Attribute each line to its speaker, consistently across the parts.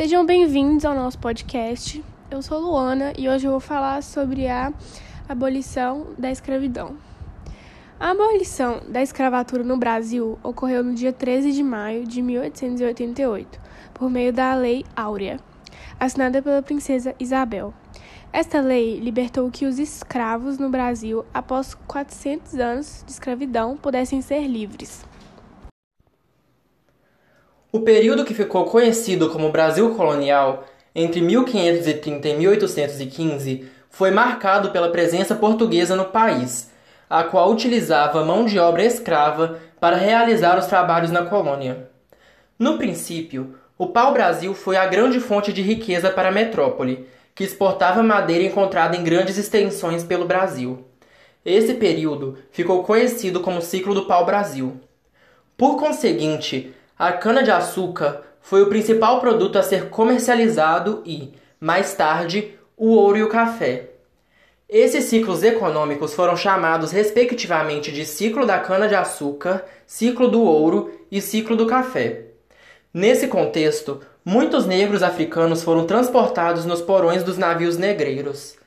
Speaker 1: Sejam bem-vindos ao nosso podcast. Eu sou Luana e hoje eu vou falar sobre a abolição da escravidão. A abolição da escravatura no Brasil ocorreu no dia 13 de maio de 1888, por meio da Lei Áurea, assinada pela princesa Isabel. Esta lei libertou que os escravos no Brasil, após 400 anos de escravidão, pudessem ser livres.
Speaker 2: O período que ficou conhecido como Brasil colonial, entre 1530 e 1815, foi marcado pela presença portuguesa no país, a qual utilizava mão de obra escrava para realizar os trabalhos na colônia. No princípio, o pau-brasil foi a grande fonte de riqueza para a metrópole, que exportava madeira encontrada em grandes extensões pelo Brasil. Esse período ficou conhecido como ciclo do pau-brasil. Por conseguinte, a cana-de-açúcar foi o principal produto a ser comercializado e, mais tarde, o ouro e o café. Esses ciclos econômicos foram chamados respectivamente de ciclo da cana-de-açúcar, ciclo do ouro e ciclo do café. Nesse contexto, muitos negros africanos foram transportados nos porões dos navios negreiros.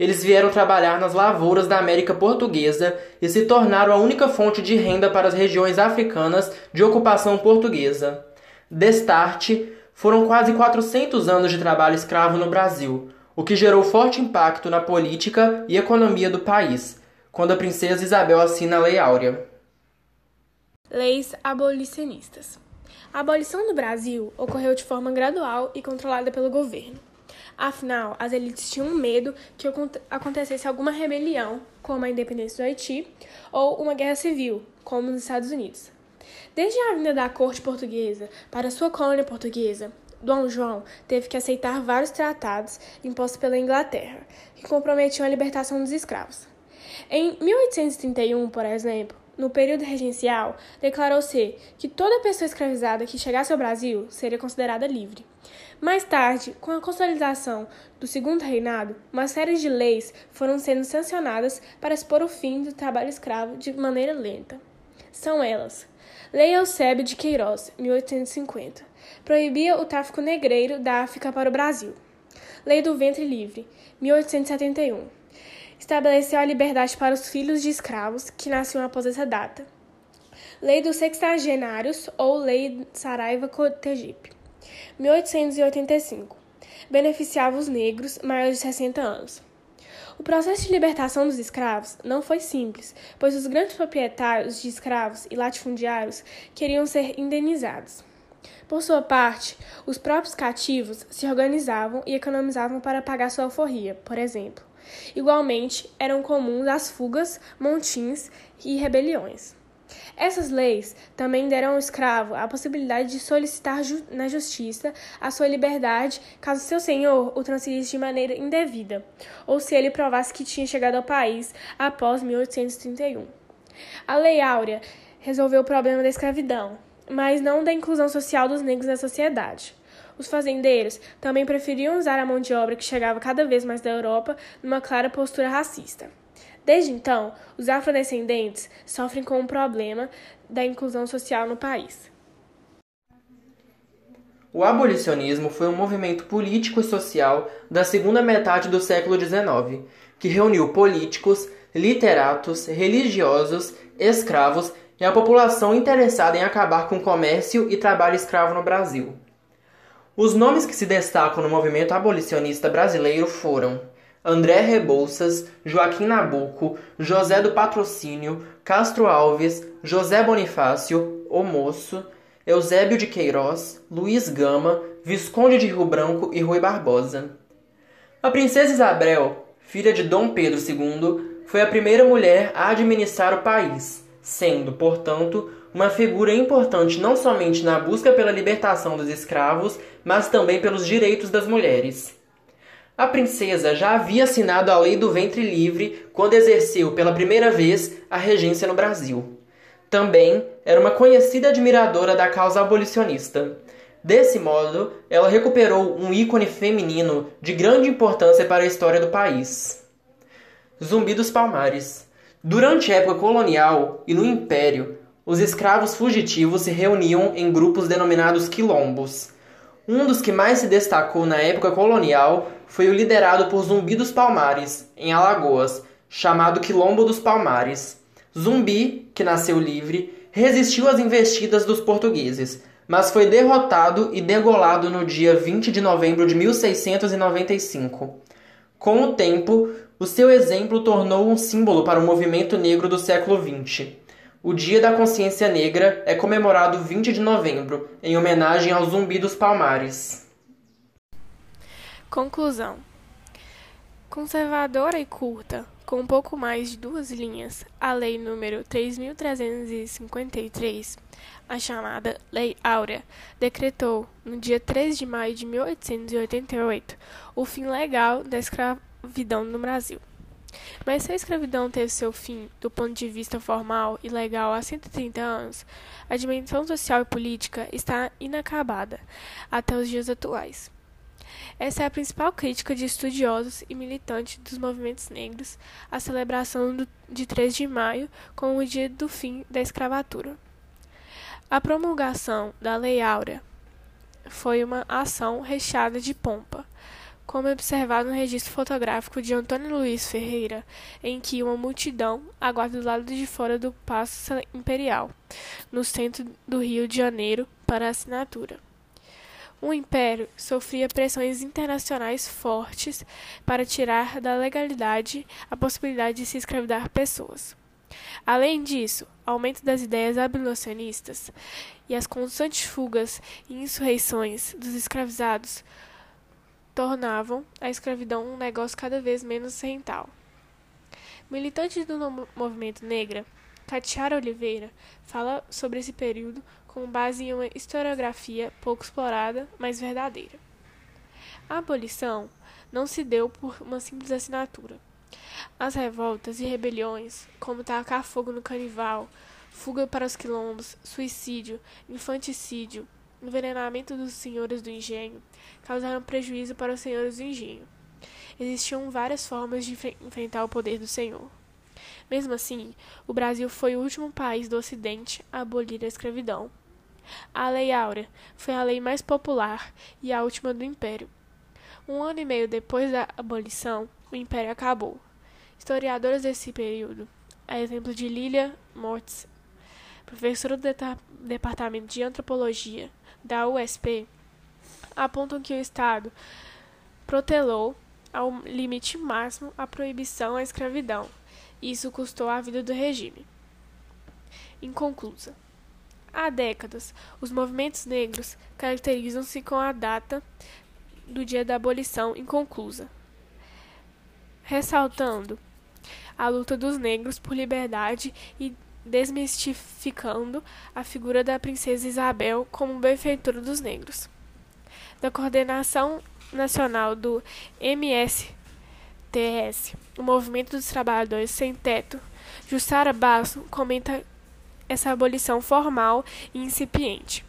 Speaker 2: Eles vieram trabalhar nas lavouras da América Portuguesa e se tornaram a única fonte de renda para as regiões africanas de ocupação portuguesa. Destarte, foram quase 400 anos de trabalho escravo no Brasil, o que gerou forte impacto na política e economia do país, quando a princesa Isabel assina a Lei Áurea.
Speaker 1: Leis abolicionistas. A abolição no Brasil ocorreu de forma gradual e controlada pelo governo. Afinal, as elites tinham medo que acontecesse alguma rebelião, como a independência do Haiti, ou uma guerra civil, como nos Estados Unidos. Desde a vinda da corte portuguesa para sua colônia portuguesa, Dom João teve que aceitar vários tratados impostos pela Inglaterra, que comprometiam a libertação dos escravos. Em 1831, por exemplo, no período regencial, declarou-se que toda pessoa escravizada que chegasse ao Brasil seria considerada livre. Mais tarde, com a consolidação do Segundo Reinado, uma série de leis foram sendo sancionadas para expor o fim do trabalho escravo de maneira lenta. São elas: Lei Eusébio de Queiroz, 1850, proibia o tráfico negreiro da África para o Brasil. Lei do Ventre Livre, 1871, estabeleceu a liberdade para os filhos de escravos que nasciam após essa data. Lei dos Sextagenários ou Lei Saraiva-Cotegipe, 1885. Beneficiava os negros maiores de 60 anos. O processo de libertação dos escravos não foi simples, pois os grandes proprietários de escravos e latifundiários queriam ser indenizados. Por sua parte, os próprios cativos se organizavam e economizavam para pagar sua alforria, por exemplo. Igualmente, eram comuns as fugas, montins e rebeliões. Essas leis também deram ao escravo a possibilidade de solicitar ju na justiça a sua liberdade caso seu senhor o transferisse de maneira indevida, ou se ele provasse que tinha chegado ao país após 1831. A Lei Áurea resolveu o problema da escravidão, mas não da inclusão social dos negros na sociedade. Os fazendeiros também preferiam usar a mão de obra que chegava cada vez mais da Europa numa clara postura racista. Desde então, os afrodescendentes sofrem com o problema da inclusão social no país.
Speaker 2: O abolicionismo foi um movimento político e social da segunda metade do século XIX, que reuniu políticos, literatos, religiosos, escravos e a população interessada em acabar com o comércio e trabalho escravo no Brasil. Os nomes que se destacam no movimento abolicionista brasileiro foram André Rebouças, Joaquim Nabuco, José do Patrocínio, Castro Alves, José Bonifácio, O Moço, Eusébio de Queiroz, Luiz Gama, Visconde de Rio Branco e Rui Barbosa. A princesa Isabel, filha de Dom Pedro II, foi a primeira mulher a administrar o país, sendo, portanto, uma figura importante não somente na busca pela libertação dos escravos, mas também pelos direitos das mulheres. A princesa já havia assinado a Lei do Ventre Livre quando exerceu pela primeira vez a regência no Brasil. Também era uma conhecida admiradora da causa abolicionista. Desse modo, ela recuperou um ícone feminino de grande importância para a história do país. Zumbi dos Palmares. Durante a época colonial e no Império, os escravos fugitivos se reuniam em grupos denominados quilombos Um dos que mais se destacou na época colonial foi o liderado por Zumbi dos Palmares, em Alagoas, chamado Quilombo dos Palmares. Zumbi, que nasceu livre, resistiu às investidas dos portugueses, mas foi derrotado e degolado no dia 20 de novembro de 1695. Com o tempo, o seu exemplo tornou um símbolo para o movimento negro do século XX. O Dia da Consciência Negra é comemorado 20 de novembro, em homenagem ao Zumbi dos Palmares.
Speaker 1: Conclusão: Conservadora e curta, com pouco mais de duas linhas, a Lei número 3.353, a chamada Lei Áurea, decretou, no dia 3 de maio de 1888, o fim legal da escravidão no Brasil. Mas se a escravidão teve seu fim, do ponto de vista formal e legal, há 130 anos, a dimensão social e política está inacabada até os dias atuais. Essa é a principal crítica de estudiosos e militantes dos movimentos negros à celebração do, de 3 de maio como o dia do fim da escravatura. A promulgação da Lei Áurea foi uma ação recheada de pompa, como é observado no registro fotográfico de Antônio Luiz Ferreira, em que uma multidão aguarda do lado de fora do Paço Imperial, no centro do Rio de Janeiro, para assinatura. O Império sofria pressões internacionais fortes para tirar da legalidade a possibilidade de se escravidar pessoas. Além disso, aumento das ideias abolicionistas e as constantes fugas e insurreições dos escravizados tornavam a escravidão um negócio cada vez menos rental. Militante do movimento negra, Catiara Oliveira fala sobre esse período com base em uma historiografia pouco explorada, mas verdadeira. A abolição não se deu por uma simples assinatura. As revoltas e rebeliões, como tacar fogo no canival, fuga para os quilombos, suicídio, infanticídio, envenenamento dos senhores do engenho causaram prejuízo para os senhores do engenho. Existiam várias formas de enfrentar o poder do senhor. Mesmo assim, o Brasil foi o último país do Ocidente a abolir a escravidão. A Lei Áurea foi a lei mais popular e a última do Império. Um ano e meio depois da abolição, o Império acabou. Historiadores desse período, a exemplo de Lilia Mortz, professora do Departamento de Antropologia da USP apontam que o Estado protelou ao limite máximo a proibição à escravidão. Isso custou a vida do regime. Inconclusa. Há décadas, os movimentos negros caracterizam-se com a data do dia da abolição inconclusa, ressaltando a luta dos negros por liberdade e desmistificando a figura da princesa Isabel como benfeitora dos negros. Da coordenação nacional do MSTS, o Movimento dos Trabalhadores Sem Teto, Jussara Basso comenta essa abolição formal e incipiente.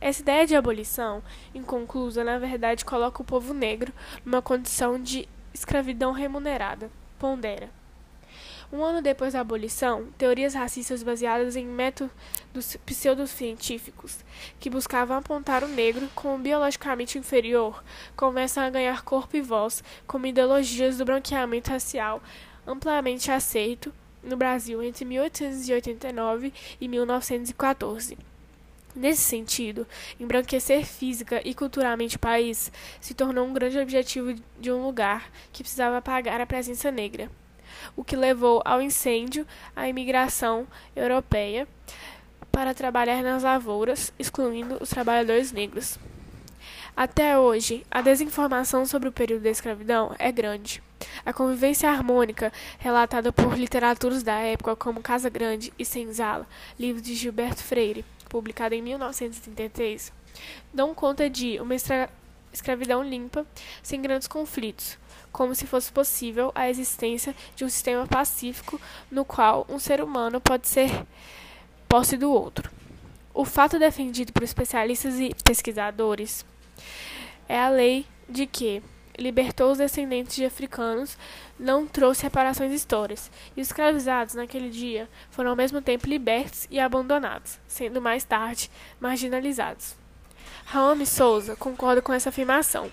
Speaker 1: Essa ideia de abolição inconclusa, na verdade, coloca o povo negro numa condição de escravidão remunerada, pondera. Um ano depois da abolição, teorias racistas baseadas em métodos pseudocientíficos, que buscavam apontar o negro como biologicamente inferior, começam a ganhar corpo e voz como ideologias do branqueamento racial amplamente aceito no Brasil entre 1889 e 1914. Nesse sentido, embranquecer física e culturalmente o país se tornou um grande objetivo de um lugar que precisava apagar a presença negra o que levou ao incêndio a imigração europeia para trabalhar nas lavouras, excluindo os trabalhadores negros. Até hoje, a desinformação sobre o período da escravidão é grande. A convivência harmônica, relatada por literaturas da época como Casa Grande e Senzala, livro de Gilberto Freire, publicado em 1933, dão conta de uma escravidão limpa, sem grandes conflitos, como se fosse possível a existência de um sistema pacífico no qual um ser humano pode ser posse do outro. O fato defendido por especialistas e pesquisadores é a lei de que libertou os descendentes de africanos não trouxe reparações históricas, e os escravizados naquele dia foram ao mesmo tempo libertos e abandonados, sendo mais tarde marginalizados. Raome Souza concorda com essa afirmação.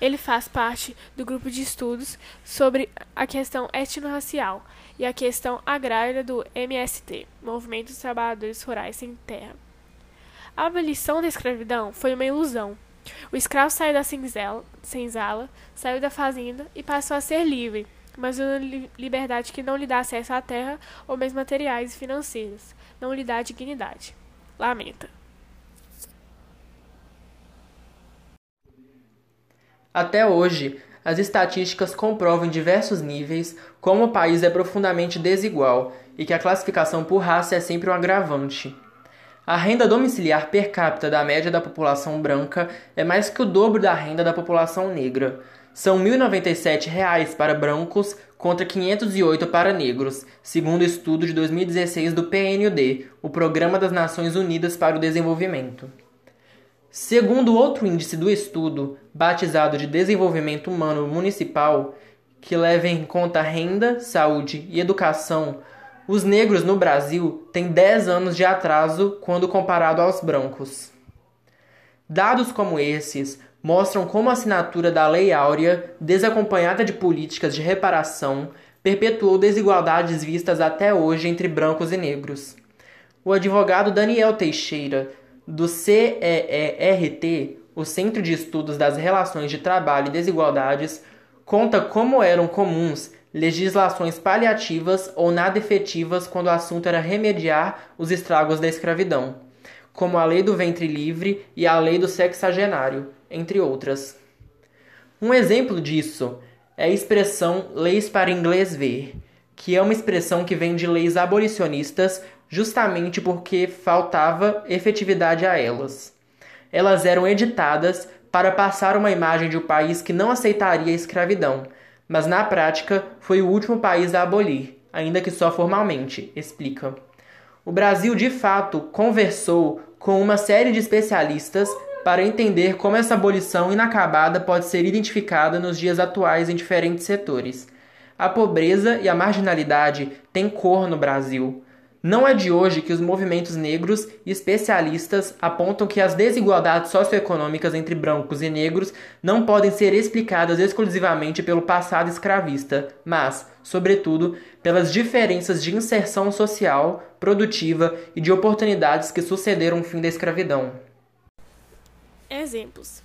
Speaker 1: Ele faz parte do grupo de estudos sobre a questão etnorracial e a questão agrária do MST, Movimento dos Trabalhadores Rurais Sem Terra. A abolição da escravidão foi uma ilusão. O escravo saiu da senzala, saiu da fazenda e passou a ser livre, mas uma liberdade que não lhe dá acesso à terra ou bens materiais e financeiros, não lhe dá dignidade. Lamenta.
Speaker 2: Até hoje, as estatísticas comprovam em diversos níveis como o país é profundamente desigual e que a classificação por raça é sempre um agravante. A renda domiciliar per capita da média da população branca é mais que o dobro da renda da população negra. São R$ 1.097 para brancos contra 508 para negros, segundo o estudo de 2016 do PNUD, o Programa das Nações Unidas para o Desenvolvimento. Segundo outro índice do estudo, batizado de Desenvolvimento Humano Municipal, que leva em conta renda, saúde e educação, os negros no Brasil têm 10 anos de atraso quando comparado aos brancos. Dados como esses mostram como a assinatura da Lei Áurea, desacompanhada de políticas de reparação, perpetuou desigualdades vistas até hoje entre brancos e negros. O advogado Daniel Teixeira do CEERT, o Centro de Estudos das Relações de Trabalho e Desigualdades, conta como eram comuns legislações paliativas ou nada efetivas quando o assunto era remediar os estragos da escravidão, como a Lei do Ventre Livre e a Lei do Sexagenário, entre outras. Um exemplo disso é a expressão leis para inglês ver, que é uma expressão que vem de leis abolicionistas justamente porque faltava efetividade a elas. Elas eram editadas para passar uma imagem de um país que não aceitaria a escravidão, mas na prática foi o último país a abolir, ainda que só formalmente, explica. O Brasil de fato conversou com uma série de especialistas para entender como essa abolição inacabada pode ser identificada nos dias atuais em diferentes setores. A pobreza e a marginalidade têm cor no Brasil. Não é de hoje que os movimentos negros e especialistas apontam que as desigualdades socioeconômicas entre brancos e negros não podem ser explicadas exclusivamente pelo passado escravista, mas, sobretudo, pelas diferenças de inserção social, produtiva e de oportunidades que sucederam o fim da escravidão.
Speaker 1: Exemplos.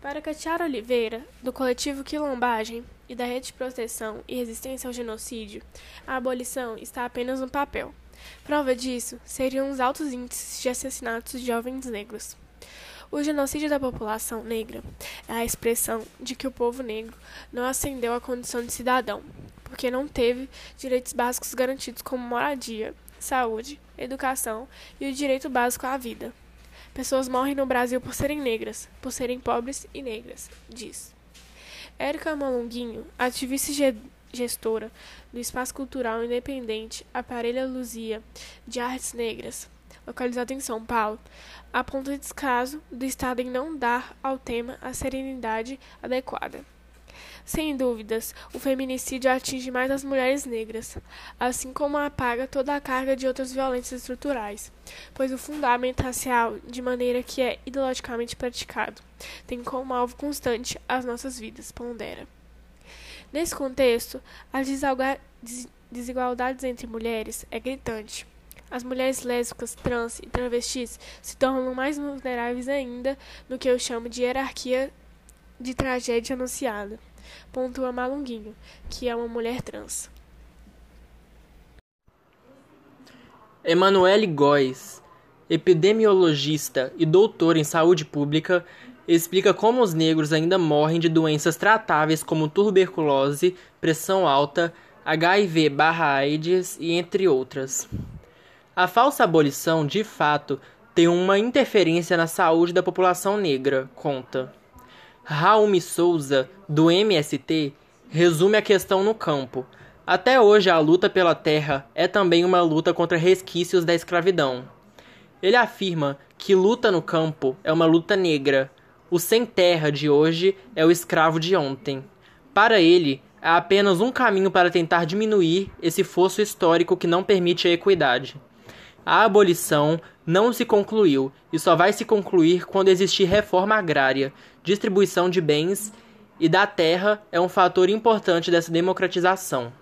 Speaker 1: Para Catiara Oliveira, do coletivo Quilombagem e da Rede de Proteção e Resistência ao Genocídio, a abolição está apenas no papel. Prova disso seriam os altos índices de assassinatos de jovens negros. O genocídio da população negra é a expressão de que o povo negro não ascendeu à condição de cidadão, porque não teve direitos básicos garantidos como moradia, saúde, educação e o direito básico à vida. Pessoas morrem no Brasil por serem negras, por serem pobres e negras, diz. Érica Malunguinho, ativista gestora do Espaço Cultural Independente Aparelha Luzia de Artes Negras, localizado em São Paulo, aponta descaso do Estado em não dar ao tema a serenidade adequada. Sem dúvidas, o feminicídio atinge mais as mulheres negras, assim como apaga toda a carga de outras violências estruturais, pois o fundamento racial, de maneira que é ideologicamente praticado, tem como alvo constante as nossas vidas, pondera. Nesse contexto, as desigualdades entre mulheres é gritante. As mulheres lésbicas, trans e travestis se tornam mais vulneráveis ainda no que eu chamo de hierarquia de tragédia anunciada, pontua Malunguinho, que é uma mulher trans.
Speaker 2: Emanuele Góes, epidemiologista e doutora em saúde pública, explica como os negros ainda morrem de doenças tratáveis como tuberculose, pressão alta, HIV/AIDS e entre outras. A falsa abolição, de fato, tem uma interferência na saúde da população negra, conta. Raul Souza, do MST, resume a questão no campo. Até hoje, a luta pela terra é também uma luta contra resquícios da escravidão. Ele afirma que luta no campo é uma luta negra, o sem terra de hoje é o escravo de ontem. Para ele, há apenas um caminho para tentar diminuir esse fosso histórico que não permite a equidade. A abolição não se concluiu e só vai se concluir quando existir reforma agrária, distribuição de bens e da terra é um fator importante dessa democratização.